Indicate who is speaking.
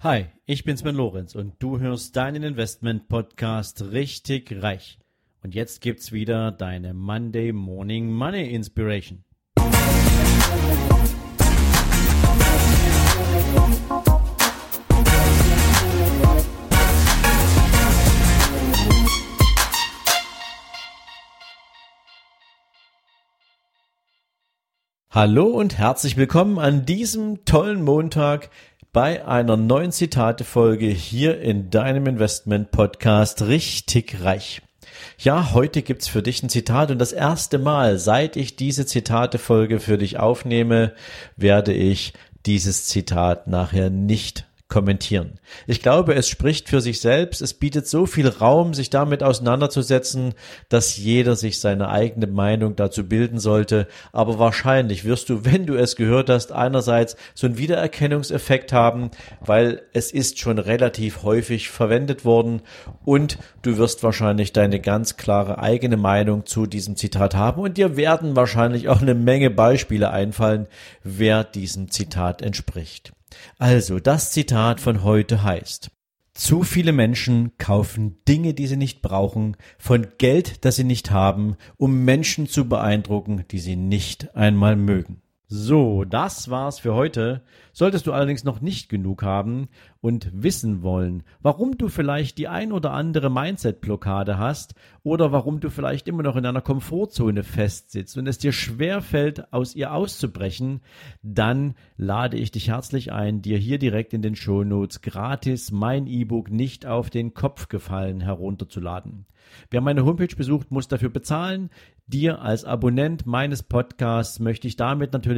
Speaker 1: Hi, ich bin Sven Lorenz und du hörst deinen Investment Podcast richtig reich. Und jetzt gibt's wieder deine Monday Morning Money Inspiration. Hallo und herzlich willkommen an diesem tollen Montag bei einer neuen Zitate-Folge hier in deinem Investment-Podcast Richtig Reich. Ja, heute gibt's für dich ein Zitat und das erste Mal, seit ich diese Zitate-Folge für dich aufnehme, werde ich dieses Zitat nachher nicht kommentieren. Ich glaube, es spricht für sich selbst, es bietet so viel Raum, sich damit auseinanderzusetzen, dass jeder sich seine eigene Meinung dazu bilden sollte, aber wahrscheinlich wirst du, wenn du es gehört hast, einerseits so einen Wiedererkennungseffekt haben, weil es ist schon relativ häufig verwendet worden und du wirst wahrscheinlich deine ganz klare eigene Meinung zu diesem Zitat haben und dir werden wahrscheinlich auch eine Menge Beispiele einfallen, wer diesem Zitat entspricht. Also, das Zitat von heute heißt, zu viele Menschen kaufen Dinge, die sie nicht brauchen, von Geld, das sie nicht haben, um Menschen zu beeindrucken, die sie nicht einmal mögen. So, das war's für heute. Solltest du allerdings noch nicht genug haben und wissen wollen, warum du vielleicht die ein oder andere Mindset-Blockade hast oder warum du vielleicht immer noch in einer Komfortzone festsitzt und es dir schwer fällt, aus ihr auszubrechen, dann lade ich dich herzlich ein, dir hier direkt in den Shownotes gratis mein E-Book nicht auf den Kopf gefallen herunterzuladen. Wer meine Homepage besucht, muss dafür bezahlen. Dir als Abonnent meines Podcasts möchte ich damit natürlich